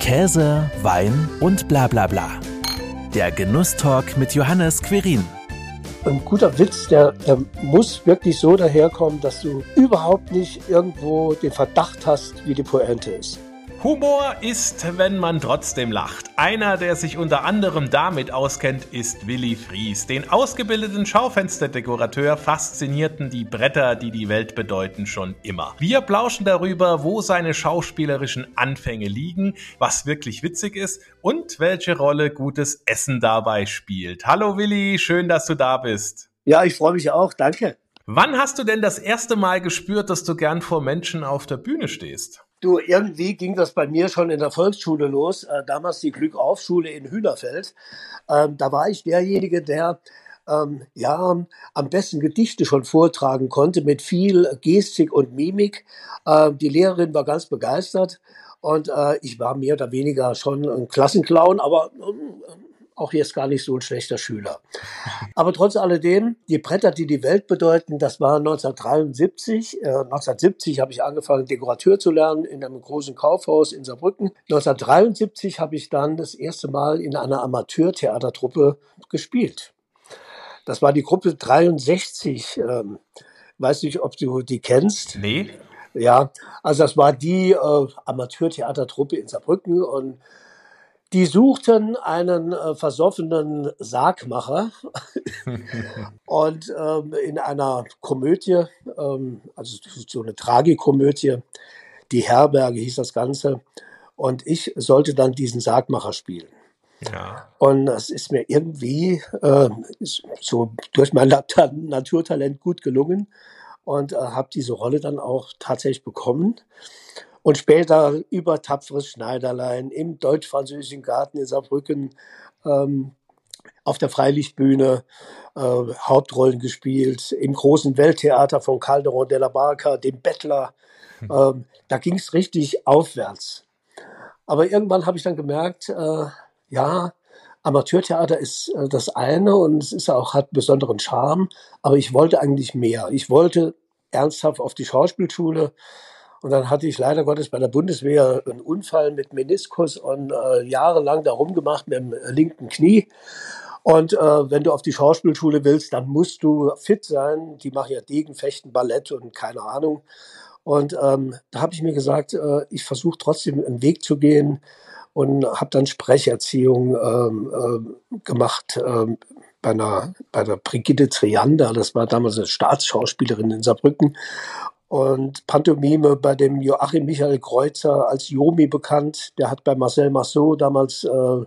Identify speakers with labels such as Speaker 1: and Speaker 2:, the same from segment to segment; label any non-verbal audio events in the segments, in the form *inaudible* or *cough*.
Speaker 1: Käse, Wein und bla bla bla. Der Genusstalk mit Johannes Querin.
Speaker 2: Ein guter Witz, der, der muss wirklich so daherkommen, dass du überhaupt nicht irgendwo den Verdacht hast, wie die Pointe ist.
Speaker 3: Humor ist, wenn man trotzdem lacht. Einer, der sich unter anderem damit auskennt, ist Willi Fries. Den ausgebildeten Schaufensterdekorateur faszinierten die Bretter, die die Welt bedeuten, schon immer. Wir plauschen darüber, wo seine schauspielerischen Anfänge liegen, was wirklich witzig ist und welche Rolle gutes Essen dabei spielt. Hallo Willi, schön, dass du da bist.
Speaker 2: Ja, ich freue mich auch, danke.
Speaker 3: Wann hast du denn das erste Mal gespürt, dass du gern vor Menschen auf der Bühne stehst?
Speaker 2: Du, irgendwie ging das bei mir schon in der Volksschule los, äh, damals die Glückaufschule in Hühnerfeld. Ähm, da war ich derjenige, der ähm, ja am besten Gedichte schon vortragen konnte mit viel Gestik und Mimik. Ähm, die Lehrerin war ganz begeistert und äh, ich war mehr oder weniger schon ein Klassenclown, aber ähm, auch jetzt gar nicht so ein schlechter Schüler. Aber trotz alledem, die Bretter, die die Welt bedeuten, das war 1973. Äh, 1970 habe ich angefangen, Dekorateur zu lernen in einem großen Kaufhaus in Saarbrücken. 1973 habe ich dann das erste Mal in einer Amateurtheatertruppe gespielt. Das war die Gruppe 63. Ähm, weiß nicht, ob du die kennst.
Speaker 3: Nee.
Speaker 2: Ja, also das war die äh, Amateurtheatertruppe in Saarbrücken und die suchten einen äh, versoffenen Sargmacher *laughs* und ähm, in einer Komödie, ähm, also so eine Tragikomödie, die Herberge hieß das Ganze, und ich sollte dann diesen Sargmacher spielen.
Speaker 3: Ja.
Speaker 2: Und das ist mir irgendwie äh, so durch mein Naturtalent gut gelungen und äh, habe diese Rolle dann auch tatsächlich bekommen. Und später über tapferes Schneiderlein im deutsch-französischen Garten in Saarbrücken ähm, auf der Freilichtbühne äh, Hauptrollen gespielt, im großen Welttheater von Calderon de la Barca, dem Bettler. Hm. Ähm, da ging es richtig aufwärts. Aber irgendwann habe ich dann gemerkt, äh, ja, Amateurtheater ist äh, das eine und es ist auch, hat besonderen Charme, aber ich wollte eigentlich mehr. Ich wollte ernsthaft auf die Schauspielschule und dann hatte ich leider Gottes bei der Bundeswehr einen Unfall mit Meniskus und äh, jahrelang da rumgemacht mit dem linken Knie. Und äh, wenn du auf die Schauspielschule willst, dann musst du fit sein. Die machen ja Degenfechten, Ballett und keine Ahnung. Und ähm, da habe ich mir gesagt, äh, ich versuche trotzdem einen Weg zu gehen und habe dann Sprecherziehung ähm, äh, gemacht ähm, bei einer bei der Brigitte Triander. Das war damals eine Staatsschauspielerin in Saarbrücken und Pantomime bei dem Joachim Michael Kreuzer als Jomi bekannt. Der hat bei Marcel Marceau damals äh,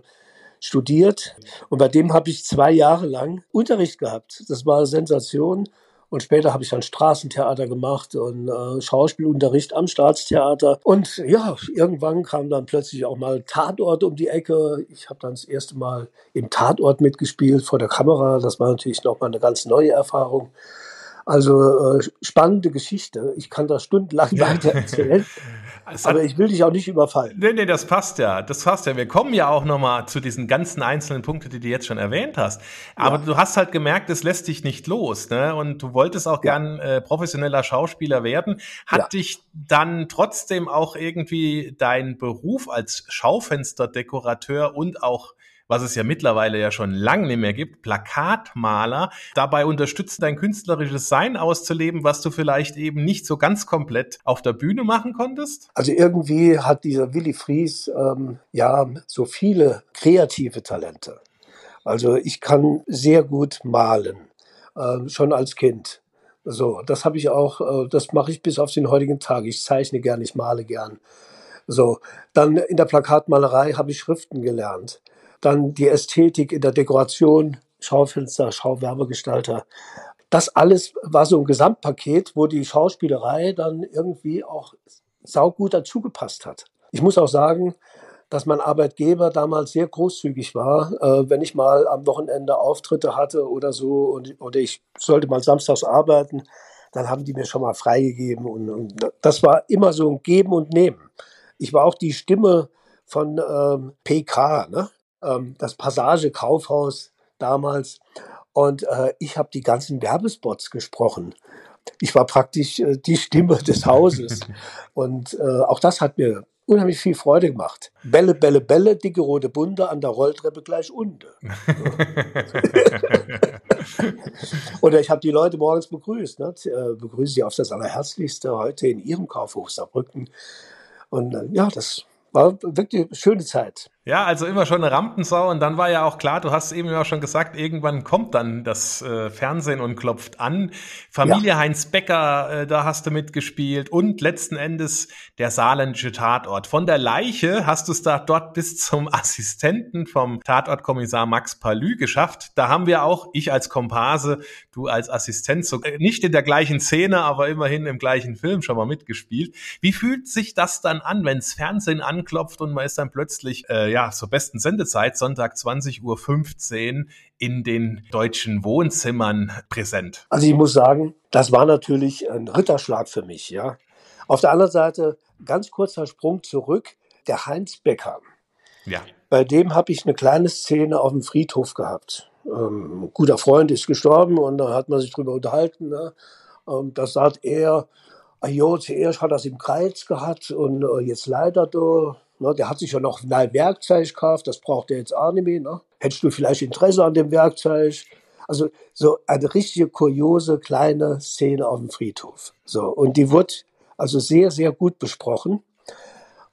Speaker 2: studiert und bei dem habe ich zwei Jahre lang Unterricht gehabt. Das war eine Sensation. Und später habe ich dann Straßentheater gemacht und äh, Schauspielunterricht am Staatstheater. Und ja, irgendwann kam dann plötzlich auch mal Tatort um die Ecke. Ich habe dann das erste Mal im Tatort mitgespielt vor der Kamera. Das war natürlich nochmal eine ganz neue Erfahrung. Also äh, spannende Geschichte. Ich kann da stundenlang weiter erzählen. *laughs* aber ich will dich auch nicht überfallen.
Speaker 3: Nee, nee, das passt ja. Das passt ja. Wir kommen ja auch nochmal zu diesen ganzen einzelnen Punkten, die du jetzt schon erwähnt hast. Aber ja. du hast halt gemerkt, es lässt dich nicht los. Ne? Und du wolltest auch ja. gern äh, professioneller Schauspieler werden. Hat ja. dich dann trotzdem auch irgendwie dein Beruf als Schaufensterdekorateur und auch was es ja mittlerweile ja schon lange nicht mehr gibt, Plakatmaler, dabei unterstützt, dein künstlerisches Sein auszuleben, was du vielleicht eben nicht so ganz komplett auf der Bühne machen konntest?
Speaker 2: Also irgendwie hat dieser Willi Fries ähm, ja so viele kreative Talente. Also ich kann sehr gut malen, äh, schon als Kind. So, das habe ich auch, äh, das mache ich bis auf den heutigen Tag. Ich zeichne gern, ich male gern. So, dann in der Plakatmalerei habe ich Schriften gelernt dann die Ästhetik in der Dekoration, Schaufenster, Schauwerbegestalter. Das alles war so ein Gesamtpaket, wo die Schauspielerei dann irgendwie auch saugut dazugepasst hat. Ich muss auch sagen, dass mein Arbeitgeber damals sehr großzügig war. Äh, wenn ich mal am Wochenende Auftritte hatte oder so und, oder ich sollte mal samstags arbeiten, dann haben die mir schon mal freigegeben. Und, und das war immer so ein Geben und Nehmen. Ich war auch die Stimme von ähm, PK, ne? Ähm, das Passage Kaufhaus damals. Und äh, ich habe die ganzen Werbespots gesprochen. Ich war praktisch äh, die Stimme des Hauses. *laughs* Und äh, auch das hat mir unheimlich viel Freude gemacht. Bälle, Bälle, Bälle, dicke rote Bunde, an der Rolltreppe gleich unten. *laughs* Oder ich habe die Leute morgens begrüßt, ne? Äh, begrüße sie auf das Allerherzlichste heute in ihrem Kaufhof Saarbrücken. Und äh, ja, das war wirklich eine schöne Zeit.
Speaker 3: Ja, also immer schon eine Rampensau und dann war ja auch klar, du hast eben ja schon gesagt, irgendwann kommt dann das äh, Fernsehen und klopft an. Familie ja. Heinz Becker, äh, da hast du mitgespielt und letzten Endes der saarländische Tatort. Von der Leiche hast du es da dort bis zum Assistenten vom Tatortkommissar Max Palü geschafft. Da haben wir auch, ich als Komparse, du als Assistent, so, äh, nicht in der gleichen Szene, aber immerhin im gleichen Film schon mal mitgespielt. Wie fühlt sich das dann an, wenns Fernsehen anklopft und man ist dann plötzlich äh, ja, zur besten Sendezeit, Sonntag 20.15 Uhr in den deutschen Wohnzimmern präsent?
Speaker 2: Also ich muss sagen, das war natürlich ein Ritterschlag für mich, ja. Auf der anderen Seite, ganz kurzer Sprung zurück, der Heinz Becker. Ja. Bei dem habe ich eine kleine Szene auf dem Friedhof gehabt. Ähm, ein guter Freund ist gestorben und da hat man sich drüber unterhalten. Ne? Und da sagt er, jo, zuerst hat er es im Kreuz gehabt und äh, jetzt leidet er Ne, der hat sich ja noch ein Werkzeug gekauft, das braucht er jetzt auch nicht mehr. Ne? Hättest du vielleicht Interesse an dem Werkzeug? Also so eine richtige kuriose kleine Szene auf dem Friedhof. So, und die wird also sehr, sehr gut besprochen.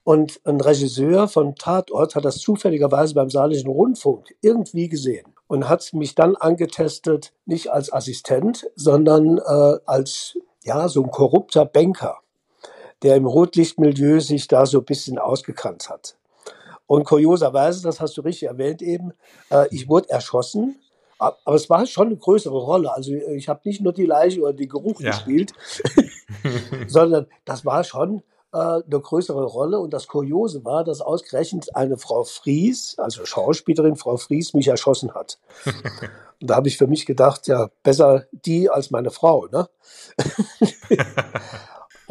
Speaker 2: Und ein Regisseur von Tatort hat das zufälligerweise beim Saarländischen Rundfunk irgendwie gesehen und hat mich dann angetestet, nicht als Assistent, sondern äh, als ja, so ein korrupter Banker der im Rotlichtmilieu sich da so ein bisschen ausgekannt hat. Und kurioserweise, das hast du richtig erwähnt eben, äh, ich wurde erschossen, aber es war schon eine größere Rolle. Also ich habe nicht nur die Leiche oder den Geruch ja. gespielt, *laughs* sondern das war schon äh, eine größere Rolle. Und das Kuriose war, dass ausgerechnet eine Frau Fries, also Schauspielerin Frau Fries, mich erschossen hat. Und da habe ich für mich gedacht, ja, besser die als meine Frau. Ne? *laughs*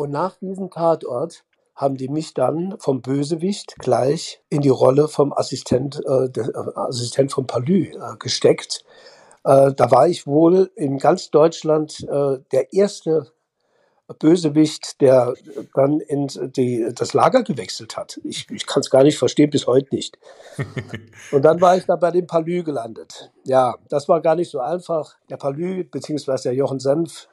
Speaker 2: Und nach diesem Tatort haben die mich dann vom Bösewicht gleich in die Rolle vom Assistent, äh, der, äh, Assistent von Palü äh, gesteckt. Äh, da war ich wohl in ganz Deutschland äh, der erste Bösewicht, der dann in die, das Lager gewechselt hat. Ich, ich kann es gar nicht verstehen, bis heute nicht. *laughs* Und dann war ich da bei dem Palü gelandet. Ja, das war gar nicht so einfach. Der Palü, beziehungsweise der Jochen Senf,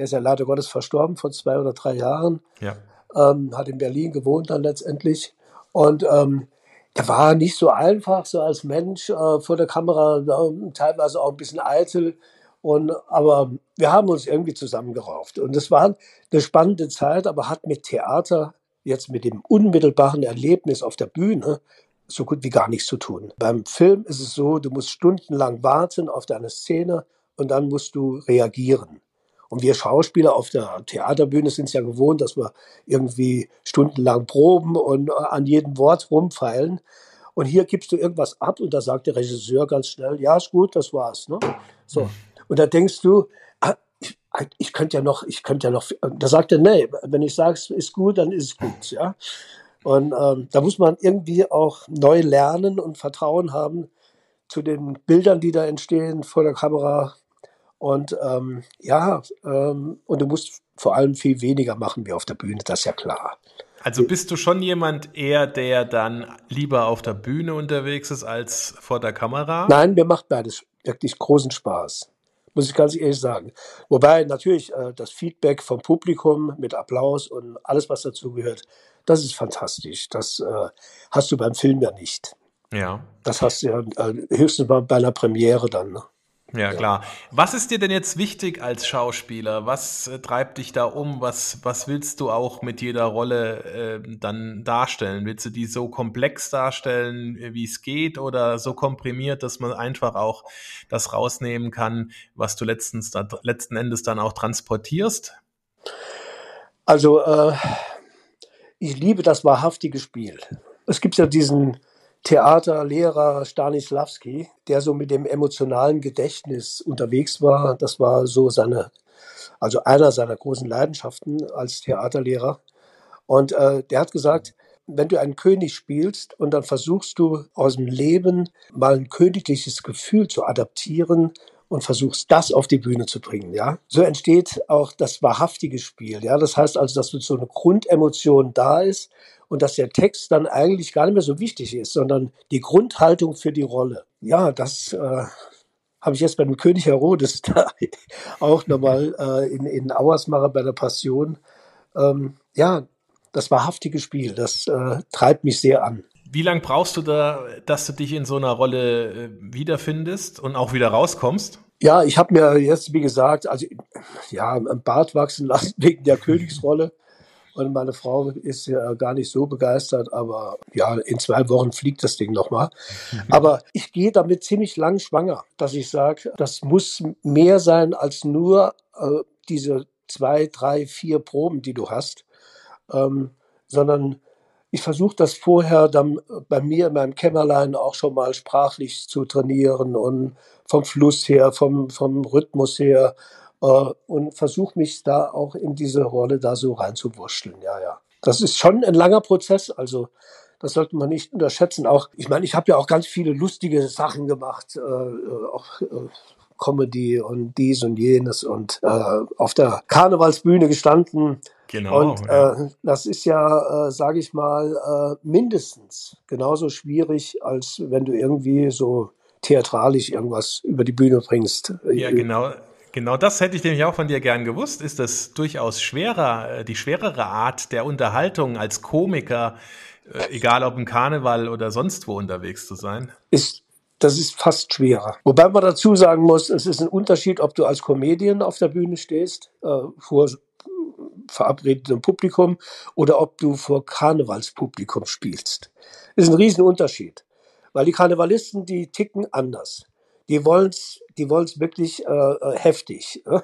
Speaker 2: der ist ja leider Gottes verstorben vor zwei oder drei Jahren. Ja. Ähm, hat in Berlin gewohnt dann letztendlich. Und ähm, der war nicht so einfach, so als Mensch äh, vor der Kamera, äh, teilweise auch ein bisschen eitel. Und, aber wir haben uns irgendwie zusammengerauft. Und es war eine spannende Zeit, aber hat mit Theater, jetzt mit dem unmittelbaren Erlebnis auf der Bühne, so gut wie gar nichts zu tun. Beim Film ist es so, du musst stundenlang warten auf deine Szene und dann musst du reagieren. Und wir Schauspieler auf der Theaterbühne sind es ja gewohnt, dass wir irgendwie stundenlang proben und äh, an jedem Wort rumfeilen. Und hier gibst du irgendwas ab und da sagt der Regisseur ganz schnell, ja, ist gut, das war's. Ne? So. Und da denkst du, ah, ich, ich könnte ja noch, ich könnte ja noch, da sagt er, nee, wenn ich sage, ist gut, dann ist es gut, ja. Und ähm, da muss man irgendwie auch neu lernen und Vertrauen haben zu den Bildern, die da entstehen vor der Kamera, und ähm, ja, ähm, und du musst vor allem viel weniger machen wie auf der Bühne, das ist ja klar.
Speaker 3: Also bist du schon jemand eher, der dann lieber auf der Bühne unterwegs ist als vor der Kamera?
Speaker 2: Nein, mir macht beides wirklich großen Spaß. Muss ich ganz ehrlich sagen. Wobei natürlich äh, das Feedback vom Publikum mit Applaus und alles, was dazu gehört, das ist fantastisch. Das äh, hast du beim Film ja nicht. Ja. Das hast du ja äh, höchstens bei einer Premiere dann. Ne?
Speaker 3: Ja, klar. Was ist dir denn jetzt wichtig als Schauspieler? Was äh, treibt dich da um? Was, was willst du auch mit jeder Rolle äh, dann darstellen? Willst du die so komplex darstellen, wie es geht, oder so komprimiert, dass man einfach auch das rausnehmen kann, was du letztens, da, letzten Endes dann auch transportierst?
Speaker 2: Also, äh, ich liebe das wahrhaftige Spiel. Es gibt ja diesen Theaterlehrer Stanislavski, der so mit dem emotionalen Gedächtnis unterwegs war. Das war so seine, also einer seiner großen Leidenschaften als Theaterlehrer. Und äh, der hat gesagt, wenn du einen König spielst und dann versuchst du aus dem Leben mal ein königliches Gefühl zu adaptieren und versuchst, das auf die Bühne zu bringen, ja. So entsteht auch das wahrhaftige Spiel, ja. Das heißt also, dass so eine Grundemotion da ist und dass der Text dann eigentlich gar nicht mehr so wichtig ist, sondern die Grundhaltung für die Rolle. Ja, das äh, habe ich jetzt bei dem König Herodes *laughs* da auch nochmal äh, in, in Auersmacher bei der Passion. Ähm, ja, das wahrhaftige Spiel, das äh, treibt mich sehr an.
Speaker 3: Wie lange brauchst du da, dass du dich in so einer Rolle äh, wiederfindest und auch wieder rauskommst?
Speaker 2: Ja, ich habe mir jetzt, wie gesagt, also ja, ein Bart wachsen lassen *laughs* wegen der Königsrolle. Und meine Frau ist ja gar nicht so begeistert, aber ja, in zwei Wochen fliegt das Ding nochmal. *laughs* Aber ich gehe damit ziemlich lang schwanger, dass ich sage, das muss mehr sein als nur äh, diese zwei, drei, vier Proben, die du hast, ähm, sondern ich versuche das vorher dann bei mir in meinem Kämmerlein auch schon mal sprachlich zu trainieren und vom Fluss her, vom, vom Rhythmus her äh, und versuche mich da auch in diese Rolle da so reinzuwurschteln. Ja, ja. Das ist schon ein langer Prozess, also das sollte man nicht unterschätzen. Auch, ich meine, ich habe ja auch ganz viele lustige Sachen gemacht, äh, äh auch äh, Comedy und dies und jenes und äh, auf der Karnevalsbühne gestanden. Genau. Und ja. äh, das ist ja, äh, sage ich mal, äh, mindestens genauso schwierig, als wenn du irgendwie so theatralisch irgendwas über die Bühne bringst.
Speaker 3: Ja, genau. Genau das hätte ich nämlich auch von dir gern gewusst. Ist das durchaus schwerer, äh, die schwerere Art der Unterhaltung als Komiker, äh, egal ob im Karneval oder sonst wo unterwegs zu sein?
Speaker 2: Ist das ist fast schwerer. Wobei man dazu sagen muss, es ist ein Unterschied, ob du als Comedian auf der Bühne stehst, äh, vor verabredetem Publikum, oder ob du vor Karnevalspublikum spielst. Das ist ein Riesenunterschied. Weil die Karnevalisten, die ticken anders. Die wollen's, die wollen's wirklich äh, äh heftig. Äh?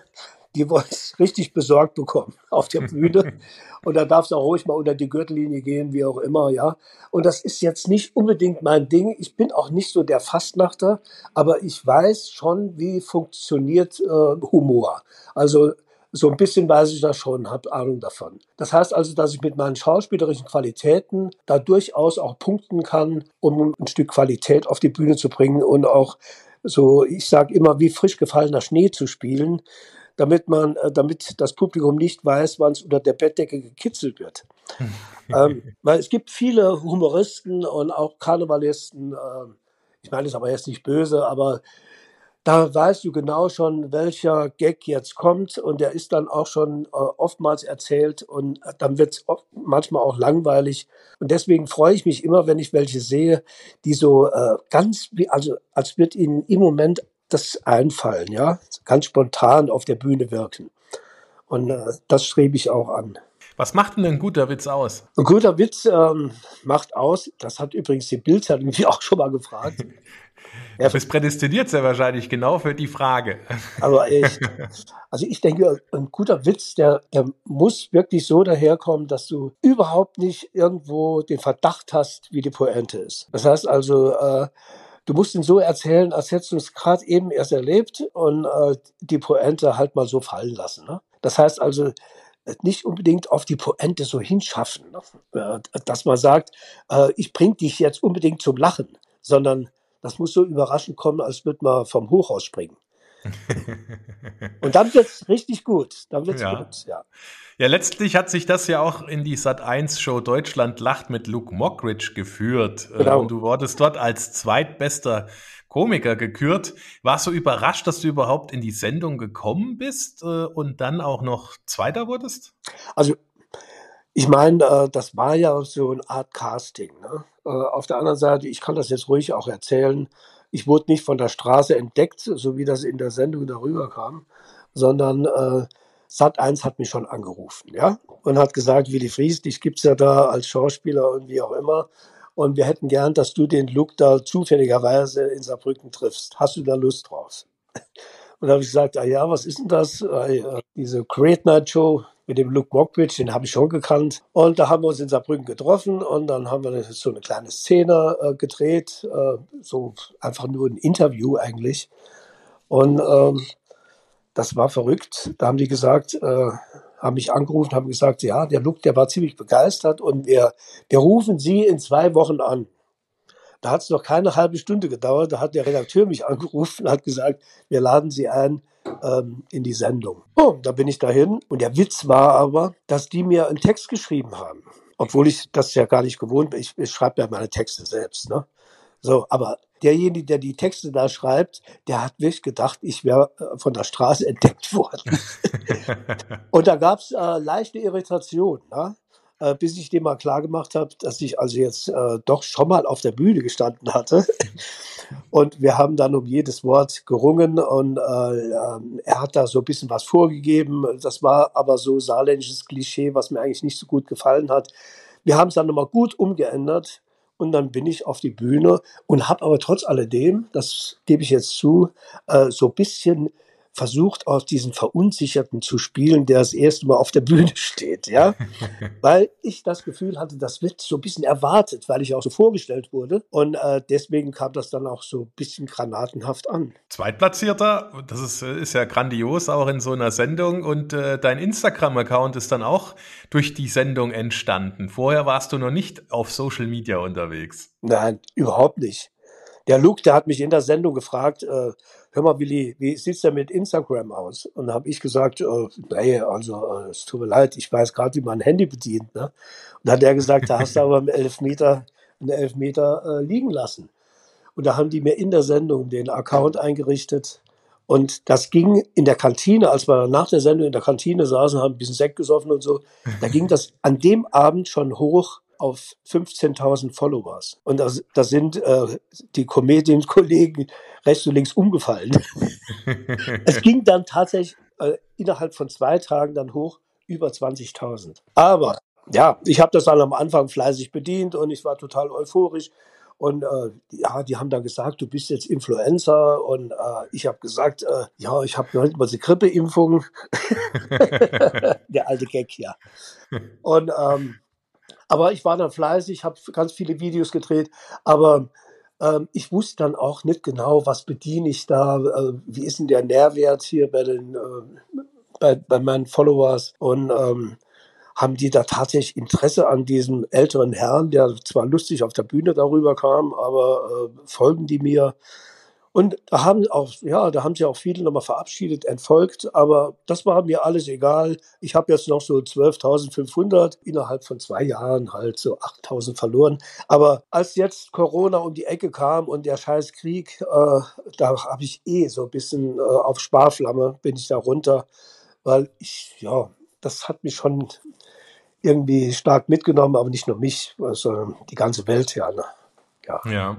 Speaker 2: Die wollen es richtig besorgt bekommen *laughs* auf der Bühne. *laughs* Und da darf es auch ruhig mal unter die Gürtellinie gehen, wie auch immer, ja. Und das ist jetzt nicht unbedingt mein Ding. Ich bin auch nicht so der Fastnachter, aber ich weiß schon, wie funktioniert äh, Humor. Also so ein bisschen weiß ich das schon, habe Ahnung davon. Das heißt also, dass ich mit meinen schauspielerischen Qualitäten da durchaus auch punkten kann, um ein Stück Qualität auf die Bühne zu bringen und auch so, ich sage immer, wie frisch gefallener Schnee zu spielen damit man, äh, damit das Publikum nicht weiß, wann es unter der Bettdecke gekitzelt wird. *laughs* ähm, weil es gibt viele Humoristen und auch Karnevalisten, äh, ich meine es aber jetzt nicht böse, aber da weißt du genau schon, welcher Gag jetzt kommt und der ist dann auch schon äh, oftmals erzählt und dann wird es manchmal auch langweilig. Und deswegen freue ich mich immer, wenn ich welche sehe, die so äh, ganz, wie, also als wird ihnen im Moment das einfallen, ja, ganz spontan auf der Bühne wirken. Und äh, das strebe ich auch an.
Speaker 3: Was macht denn ein guter Witz aus?
Speaker 2: Ein guter Witz ähm, macht aus, das hat übrigens die Bildzeitung *laughs* mich auch schon mal gefragt. *laughs*
Speaker 3: Du bist prädestiniert sehr wahrscheinlich genau für die Frage. *laughs*
Speaker 2: Aber ich, also ich denke, ein guter Witz, der, der muss wirklich so daherkommen, dass du überhaupt nicht irgendwo den Verdacht hast, wie die Pointe ist. Das heißt also, äh, du musst ihn so erzählen, als hättest du es gerade eben erst erlebt und äh, die Pointe halt mal so fallen lassen. Ne? Das heißt also, nicht unbedingt auf die Pointe so hinschaffen, ne? dass man sagt, äh, ich bring dich jetzt unbedingt zum Lachen, sondern das muss so überraschend kommen, als würde man vom Hochhaus springen. Und dann wird es richtig gut. Dann wird's
Speaker 3: ja.
Speaker 2: gut, ja.
Speaker 3: Ja, letztlich hat sich das ja auch in die Sat 1 Show Deutschland lacht mit Luke Mockridge geführt. Äh, genau. Und du wurdest dort als zweitbester Komiker gekürt. Warst du überrascht, dass du überhaupt in die Sendung gekommen bist äh, und dann auch noch Zweiter wurdest?
Speaker 2: Also, ich meine, äh, das war ja so eine Art Casting. Ne? Auf der anderen Seite, ich kann das jetzt ruhig auch erzählen, ich wurde nicht von der Straße entdeckt, so wie das in der Sendung darüber kam, sondern äh, Sat 1 hat mich schon angerufen, ja, und hat gesagt, Willi Fries, dich gibt's ja da als Schauspieler und wie auch immer. Und wir hätten gern, dass du den Look da zufälligerweise in Saarbrücken triffst. Hast du da Lust drauf? *laughs* Und da habe ich gesagt, ah ja, was ist denn das? Äh, diese Great Night Show, mit dem Luke Mockridge, den habe ich schon gekannt. Und da haben wir uns in Saarbrücken getroffen und dann haben wir so eine kleine Szene äh, gedreht, äh, so einfach nur ein Interview eigentlich. Und ähm, das war verrückt. Da haben die gesagt, äh, haben mich angerufen, haben gesagt, ja, der Luke, der war ziemlich begeistert und wir, wir rufen Sie in zwei Wochen an. Da hat es noch keine halbe Stunde gedauert. Da hat der Redakteur mich angerufen und hat gesagt, wir laden Sie ein ähm, in die Sendung. Oh, da bin ich dahin. Und der Witz war aber, dass die mir einen Text geschrieben haben. Obwohl ich das ja gar nicht gewohnt bin. Ich, ich schreibe ja meine Texte selbst. Ne? So, aber derjenige, der die Texte da schreibt, der hat wirklich gedacht, ich wäre äh, von der Straße *laughs* entdeckt worden. *laughs* und da gab es äh, leichte Irritation. Ne? äh, bis ich dem mal klar gemacht habe, dass ich also jetzt äh, doch schon mal auf der Bühne gestanden hatte. *laughs* Und wir haben dann um jedes Wort gerungen und äh, äh, er hat da so ein bisschen was vorgegeben. Das war aber so saarländisches Klischee, was mir eigentlich nicht so gut gefallen hat. Wir haben es dann nochmal gut umgeändert und dann bin ich auf die Bühne und habe aber trotz alledem, das gebe ich jetzt zu, äh, so ein bisschen versucht, aus diesen Verunsicherten zu spielen, der das erste Mal auf der Bühne *laughs* steht, ja. *laughs* weil ich das Gefühl hatte, das wird so ein bisschen erwartet, weil ich auch so vorgestellt wurde. Und äh, deswegen kam das dann auch so ein bisschen granatenhaft an.
Speaker 3: Zweitplatzierter, das ist, ist ja grandios, auch in so einer Sendung. Und äh, dein Instagram-Account ist dann auch durch die Sendung entstanden. Vorher warst du noch nicht auf Social Media unterwegs.
Speaker 2: Nein, überhaupt nicht. Der Luke, der hat mich in der Sendung gefragt, äh, hör mal, Willi, wie sieht's denn mit Instagram aus? Und da habe ich gesagt, äh, nee, also äh, es tut mir leid, ich weiß gerade, wie man ein Handy bedient. Ne? Und da hat er gesagt, da hast du *laughs* aber einen Elfmeter, einen Elfmeter äh, liegen lassen. Und da haben die mir in der Sendung den Account eingerichtet. Und das ging in der Kantine, als wir nach der Sendung in der Kantine saßen, haben ein bisschen Sekt gesoffen und so, da ging das an dem Abend schon hoch auf 15.000 Followers. Und da das sind äh, die Comedian-Kollegen rechts und links umgefallen. *laughs* es ging dann tatsächlich äh, innerhalb von zwei Tagen dann hoch über 20.000. Aber ja, ich habe das dann am Anfang fleißig bedient und ich war total euphorisch. Und äh, ja, die haben dann gesagt, du bist jetzt Influencer. Und äh, ich habe gesagt, äh, ja, ich habe heute mal die Grippeimpfung. *laughs* *laughs* Der alte Gag, ja. Und ähm, aber ich war dann fleißig, habe ganz viele Videos gedreht, aber ähm, ich wusste dann auch nicht genau, was bediene ich da, äh, wie ist denn der Nährwert hier bei den äh, bei, bei meinen Followers und ähm, haben die da tatsächlich Interesse an diesem älteren Herrn, der zwar lustig auf der Bühne darüber kam, aber äh, folgen die mir? Und da haben auch, ja, da haben sich auch viele nochmal verabschiedet, entfolgt, aber das war mir alles egal. Ich habe jetzt noch so 12.500 innerhalb von zwei Jahren halt so 8.000 verloren. Aber als jetzt Corona um die Ecke kam und der scheiß Krieg, äh, da habe ich eh so ein bisschen äh, auf Sparflamme bin ich da runter, weil ich, ja, das hat mich schon irgendwie stark mitgenommen, aber nicht nur mich, sondern die ganze Welt, ja. Ne?
Speaker 3: Ja. ja.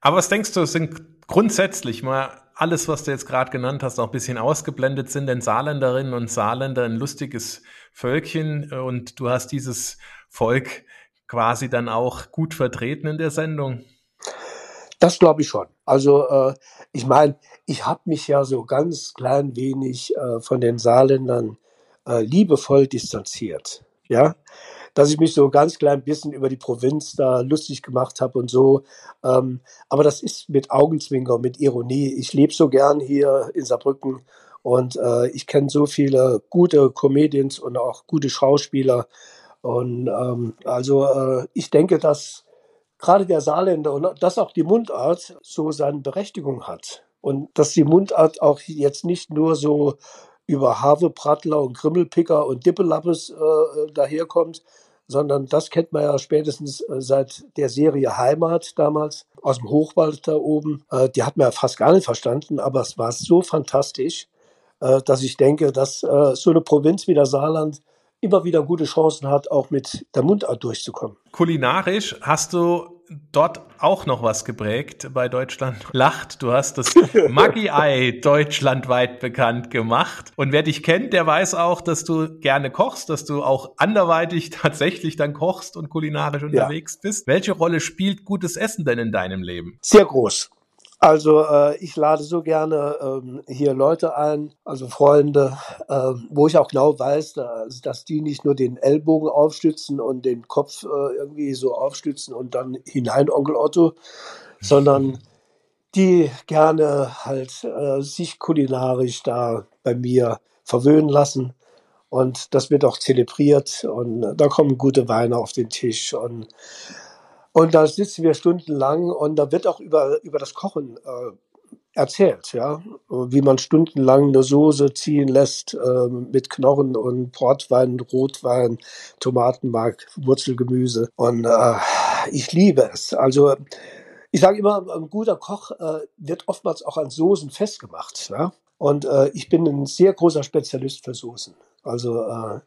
Speaker 3: Aber was denkst du, sind grundsätzlich mal alles, was du jetzt gerade genannt hast, auch ein bisschen ausgeblendet sind, denn Saarländerinnen und Saarländer ein lustiges Völkchen und du hast dieses Volk quasi dann auch gut vertreten in der Sendung.
Speaker 2: Das glaube ich schon. Also äh, ich meine, ich habe mich ja so ganz klein wenig äh, von den Saarländern äh, liebevoll distanziert. Ja, dass ich mich so ganz klein bisschen über die Provinz da lustig gemacht habe und so. Ähm, aber das ist mit Augenzwinker, mit Ironie. Ich lebe so gern hier in Saarbrücken und äh, ich kenne so viele gute Comedians und auch gute Schauspieler. Und ähm, also äh, ich denke, dass gerade der Saarländer und dass auch die Mundart so seine Berechtigung hat. Und dass die Mundart auch jetzt nicht nur so über Haveprattler und Grimmelpicker und Dippelappes äh, daherkommt, sondern das kennt man ja spätestens äh, seit der Serie Heimat damals aus dem Hochwald da oben. Äh, die hat man ja fast gar nicht verstanden, aber es war so fantastisch, äh, dass ich denke, dass so eine Provinz wie der Saarland immer wieder gute Chancen hat, auch mit der Mundart durchzukommen.
Speaker 3: Kulinarisch hast du dort auch noch was geprägt bei Deutschland *laughs* lacht. Du hast das Maggi-Ei *laughs* deutschlandweit bekannt gemacht. Und wer dich kennt, der weiß auch, dass du gerne kochst, dass du auch anderweitig *laughs* tatsächlich dann kochst und kulinarisch unterwegs ja. bist. Welche Rolle spielt gutes Essen denn in deinem Leben?
Speaker 2: Sehr groß. Also äh, ich lade so gerne ähm, hier Leute ein, also Freunde, äh, wo ich auch genau weiß, dass, dass die nicht nur den Ellbogen aufstützen und den Kopf äh, irgendwie so aufstützen und dann hinein Onkel Otto, sondern die gerne halt äh, sich kulinarisch da bei mir verwöhnen lassen. Und das wird auch zelebriert und da kommen gute Weine auf den Tisch und Und da sitzen wir stundenlang und da wird auch über, über das Kochen äh, erzählt, ja, wie man stundenlang eine Soße ziehen lässt äh, mit Knochen und Portwein, Rotwein, Tomatenmark, Wurzelgemüse. Und äh, ich liebe es. Also ich sage immer, ein guter Koch äh, wird oftmals auch an Soßen festgemacht. Ja? Und äh, ich bin ein sehr großer Spezialist für Soßen. Also äh,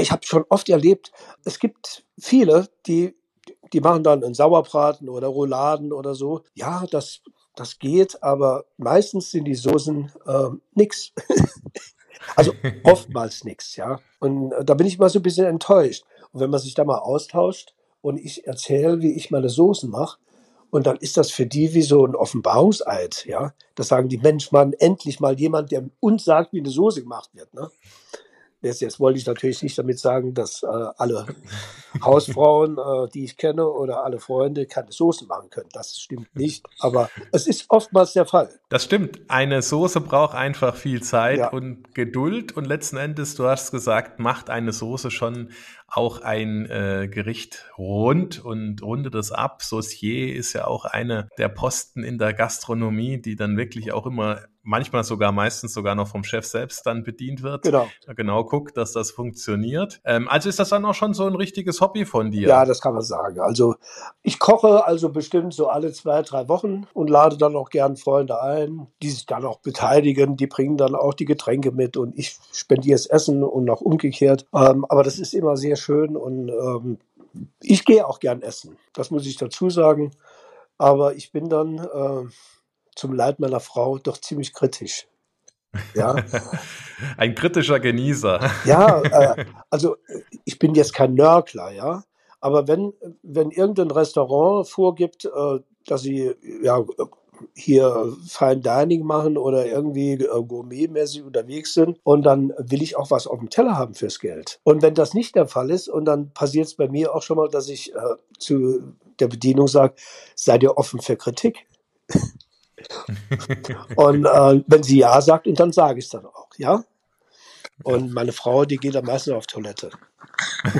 Speaker 2: ich habe schon oft erlebt, es gibt viele, die die machen dann einen Sauerbraten oder Rouladen oder so. Ja, das das geht, aber meistens sind die Soßen äh, nix. *laughs* also oftmals nix, ja. Und äh, da bin ich mal so ein bisschen enttäuscht. Und wenn man sich da mal austauscht und ich erzähle, wie ich meine Soßen mache, und dann ist das für die wie so ein Offenbarungseid, ja. Das sagen die Mensch, Mann, endlich mal jemand, der uns sagt, wie eine Soße gemacht wird, ne? Jetzt, jetzt wollte ich natürlich nicht damit sagen, dass äh, alle Hausfrauen, äh, die ich kenne, oder alle Freunde keine Soßen machen können. Das stimmt nicht. Aber es ist oftmals der Fall.
Speaker 3: Das stimmt. Eine Soße braucht einfach viel Zeit ja. und Geduld. Und letzten Endes, du hast gesagt, macht eine Soße schon auch ein äh, Gericht rund und rundet es ab. Saucier ist ja auch eine der Posten in der Gastronomie, die dann wirklich auch immer manchmal sogar meistens sogar noch vom Chef selbst dann bedient wird. Genau. Genau guckt, dass das funktioniert. Ähm, also ist das dann auch schon so ein richtiges Hobby von dir?
Speaker 2: Ja, das kann man sagen. Also ich koche also bestimmt so alle zwei, drei Wochen und lade dann auch gern Freunde ein, die sich dann auch beteiligen. Die bringen dann auch die Getränke mit und ich spendiere das Essen und auch umgekehrt. Ähm, aber das ist immer sehr schön und ähm, ich gehe auch gern essen. Das muss ich dazu sagen. Aber ich bin dann äh, zum Leid meiner Frau doch ziemlich kritisch.
Speaker 3: Ja. *laughs* Ein kritischer Genießer.
Speaker 2: Ja, äh, also ich bin jetzt kein Nörgler, ja. Aber wenn, wenn irgendein Restaurant vorgibt, äh, dass sie ja hier Fine Dining machen oder irgendwie äh, gourmetmäßig unterwegs sind und dann will ich auch was auf dem Teller haben fürs Geld. Und wenn das nicht der Fall ist und dann passiert es bei mir auch schon mal, dass ich äh, zu der Bedienung sage, seid ihr offen für Kritik? *laughs* und äh, wenn sie ja sagt, und dann sage ich es dann auch, ja. Und meine Frau, die geht am meisten auf Toilette. *laughs*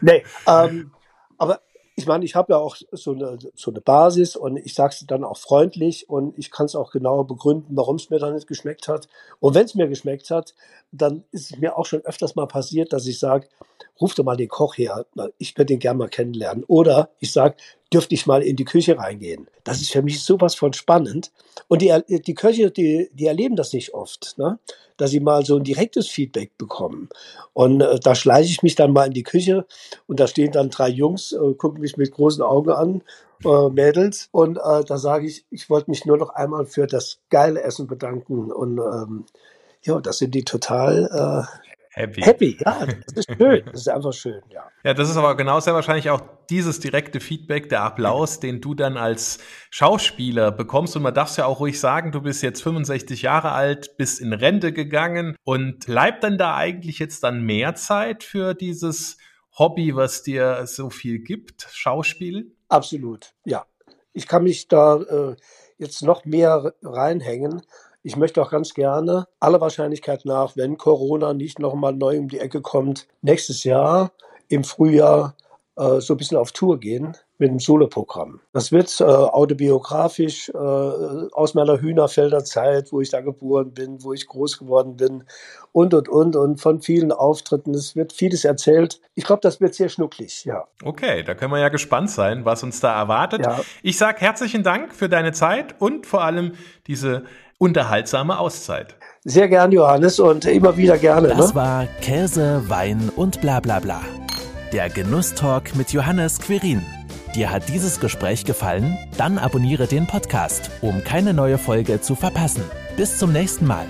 Speaker 2: nee, ähm, aber ich meine, ich habe ja auch so eine, so eine Basis und ich sage es dann auch freundlich und ich kann es auch genauer begründen, warum es mir dann nicht geschmeckt hat. Und wenn es mir geschmeckt hat, dann ist es mir auch schon öfters mal passiert, dass ich sage, ruf doch mal den Koch her, ich würde den gerne mal kennenlernen. Oder ich sage, dürfte ich mal in die Küche reingehen. Das ist für mich sowas von spannend. Und die, die Köche, die, die erleben das nicht oft, ne? dass sie mal so ein direktes Feedback bekommen. Und äh, da schleiche ich mich dann mal in die Küche und da stehen dann drei Jungs, äh, gucken mich mit großen Augen an, äh, Mädels. Und äh, da sage ich, ich wollte mich nur noch einmal für das geile Essen bedanken. Und ähm, ja, das sind die total äh,
Speaker 3: happy.
Speaker 2: Happy, ja, *laughs* das ist schön. Das ist einfach schön, ja.
Speaker 3: Ja, das ist aber genau sehr wahrscheinlich auch dieses direkte Feedback, der Applaus, den du dann als Schauspieler bekommst. Und man darf ja auch ruhig sagen, du bist jetzt 65 Jahre alt, bist in Rente gegangen und bleibt denn da eigentlich jetzt dann mehr Zeit für dieses Hobby, was dir so viel gibt, Schauspiel?
Speaker 2: Absolut, ja. Ich kann mich da äh, jetzt noch mehr reinhängen. Ich möchte auch ganz gerne, aller Wahrscheinlichkeit nach, wenn Corona nicht nochmal neu um die Ecke kommt, nächstes Jahr im Frühjahr äh, so ein bisschen auf Tour gehen mit einem Soloprogramm. Das wird äh, autobiografisch äh, aus meiner Hühnerfelder Zeit, wo ich da geboren bin, wo ich groß geworden bin und und und und von vielen Auftritten. Es wird vieles erzählt. Ich glaube, das wird sehr schnucklig, ja.
Speaker 3: Okay, da können wir ja gespannt sein, was uns da erwartet. Ja. Ich sage herzlichen Dank für deine Zeit und vor allem diese unterhaltsame Auszeit.
Speaker 2: Sehr gern, Johannes, und immer wieder gerne.
Speaker 1: Das ne? war Käse, Wein und bla bla bla. Der Genusstalk mit Johannes Quirin. Dir hat dieses Gespräch gefallen? Dann abonniere den Podcast, um keine neue Folge zu verpassen. Bis zum nächsten Mal.